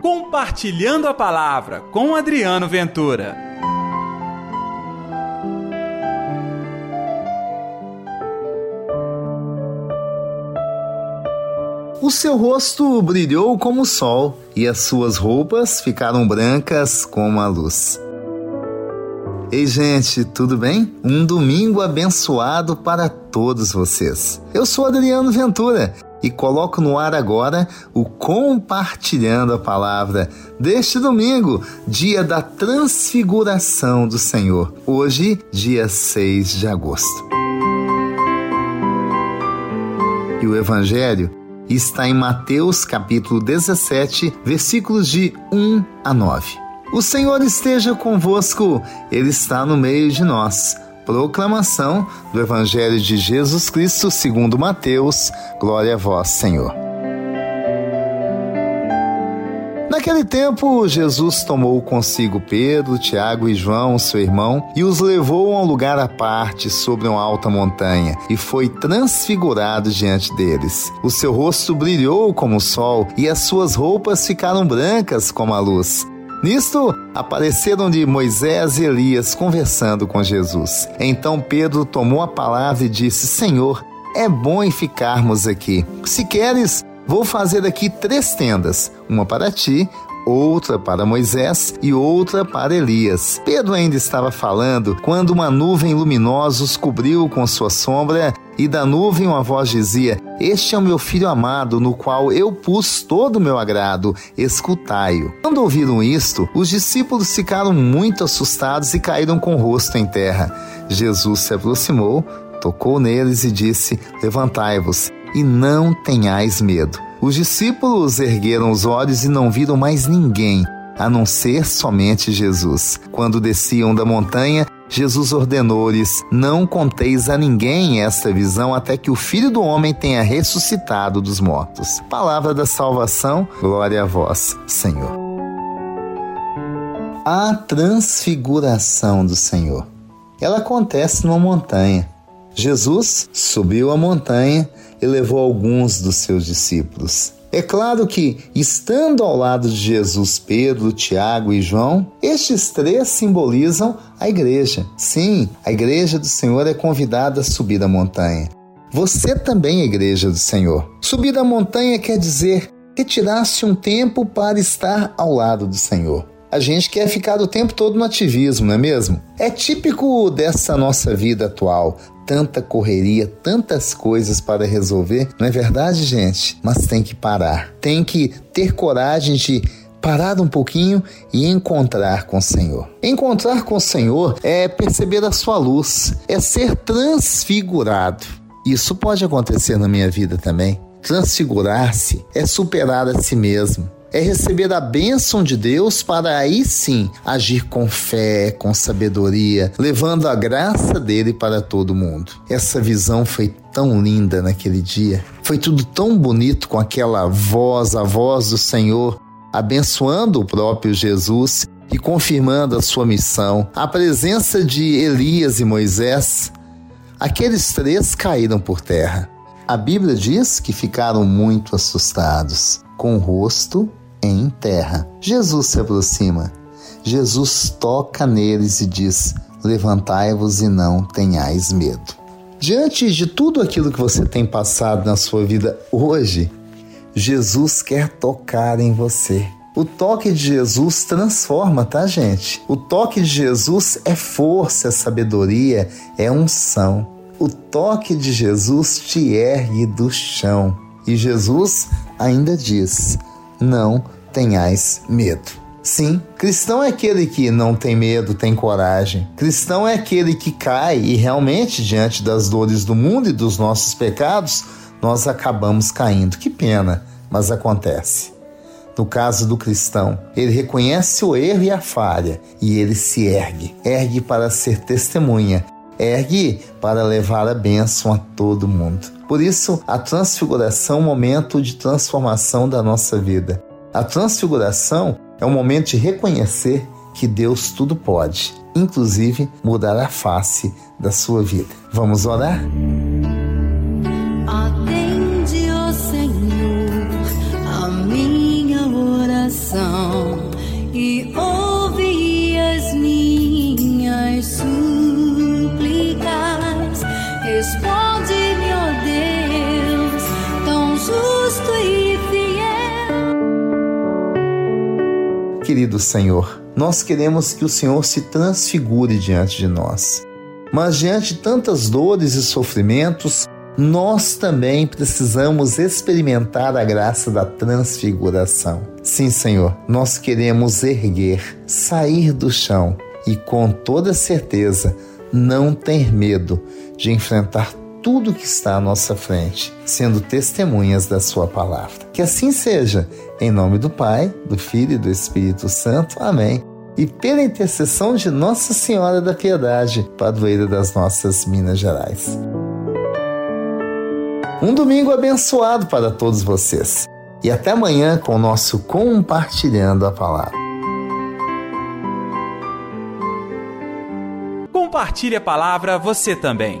Compartilhando a Palavra com Adriano Ventura. O seu rosto brilhou como o sol e as suas roupas ficaram brancas como a luz. Ei, gente, tudo bem? Um domingo abençoado para todos vocês. Eu sou Adriano Ventura e coloco no ar agora o Compartilhando a Palavra deste domingo, dia da Transfiguração do Senhor, hoje, dia 6 de agosto. E o Evangelho está em Mateus capítulo 17, versículos de 1 a 9. O Senhor esteja convosco, Ele está no meio de nós Proclamação do Evangelho de Jesus Cristo segundo Mateus. Glória a vós, Senhor. Naquele tempo, Jesus tomou consigo Pedro, Tiago e João, seu irmão, e os levou a um lugar à parte sobre uma alta montanha, e foi transfigurado diante deles. O seu rosto brilhou como o sol, e as suas roupas ficaram brancas como a luz. Nisto, apareceram-lhe Moisés e Elias conversando com Jesus. Então Pedro tomou a palavra e disse: Senhor, é bom ficarmos aqui. Se queres, vou fazer aqui três tendas: uma para ti, outra para Moisés e outra para Elias. Pedro ainda estava falando quando uma nuvem luminosa os cobriu com sua sombra e da nuvem uma voz dizia: Este é o meu filho amado, no qual eu pus todo o meu agrado, escutai-o. Quando ouviram isto, os discípulos ficaram muito assustados e caíram com o rosto em terra. Jesus se aproximou, tocou neles e disse: Levantai-vos e não tenhais medo. Os discípulos ergueram os olhos e não viram mais ninguém, a não ser somente Jesus. Quando desciam da montanha, Jesus ordenou-lhes: Não conteis a ninguém esta visão até que o Filho do Homem tenha ressuscitado dos mortos. Palavra da salvação, glória a vós, Senhor. A transfiguração do Senhor. Ela acontece numa montanha. Jesus subiu a montanha e levou alguns dos seus discípulos. É claro que, estando ao lado de Jesus Pedro, Tiago e João, estes três simbolizam a igreja. Sim, a igreja do Senhor é convidada a subir a montanha. Você também é igreja do Senhor. Subir a montanha quer dizer retirar-se um tempo para estar ao lado do Senhor. A gente quer ficar o tempo todo no ativismo, não é mesmo? É típico dessa nossa vida atual, tanta correria, tantas coisas para resolver, não é verdade, gente? Mas tem que parar. Tem que ter coragem de parar um pouquinho e encontrar com o Senhor. Encontrar com o Senhor é perceber a sua luz, é ser transfigurado. Isso pode acontecer na minha vida também. Transfigurar-se é superar a si mesmo é receber a bênção de Deus para aí sim agir com fé, com sabedoria, levando a graça dele para todo mundo. Essa visão foi tão linda naquele dia. Foi tudo tão bonito com aquela voz, a voz do Senhor, abençoando o próprio Jesus e confirmando a sua missão. A presença de Elias e Moisés, aqueles três caíram por terra. A Bíblia diz que ficaram muito assustados, com o rosto em terra. Jesus se aproxima. Jesus toca neles e diz: Levantai-vos e não tenhais medo. Diante de tudo aquilo que você tem passado na sua vida hoje, Jesus quer tocar em você. O toque de Jesus transforma, tá, gente? O toque de Jesus é força, é sabedoria, é unção. O toque de Jesus te ergue do chão. E Jesus ainda diz: não tenhais medo. Sim, cristão é aquele que não tem medo, tem coragem. Cristão é aquele que cai e realmente, diante das dores do mundo e dos nossos pecados, nós acabamos caindo. Que pena, mas acontece. No caso do cristão, ele reconhece o erro e a falha e ele se ergue. Ergue para ser testemunha, ergue para levar a bênção a todo mundo. Por isso, a transfiguração é um momento de transformação da nossa vida. A transfiguração é um momento de reconhecer que Deus tudo pode, inclusive mudar a face da sua vida. Vamos orar? Querido Senhor, nós queremos que o Senhor se transfigure diante de nós. Mas diante de tantas dores e sofrimentos, nós também precisamos experimentar a graça da transfiguração. Sim, Senhor, nós queremos erguer, sair do chão e com toda certeza não ter medo de enfrentar tudo que está à nossa frente, sendo testemunhas da Sua palavra. Que assim seja, em nome do Pai, do Filho e do Espírito Santo. Amém. E pela intercessão de Nossa Senhora da Piedade, padroeira das nossas Minas Gerais. Um domingo abençoado para todos vocês. E até amanhã com o nosso Compartilhando a Palavra. Compartilhe a palavra você também.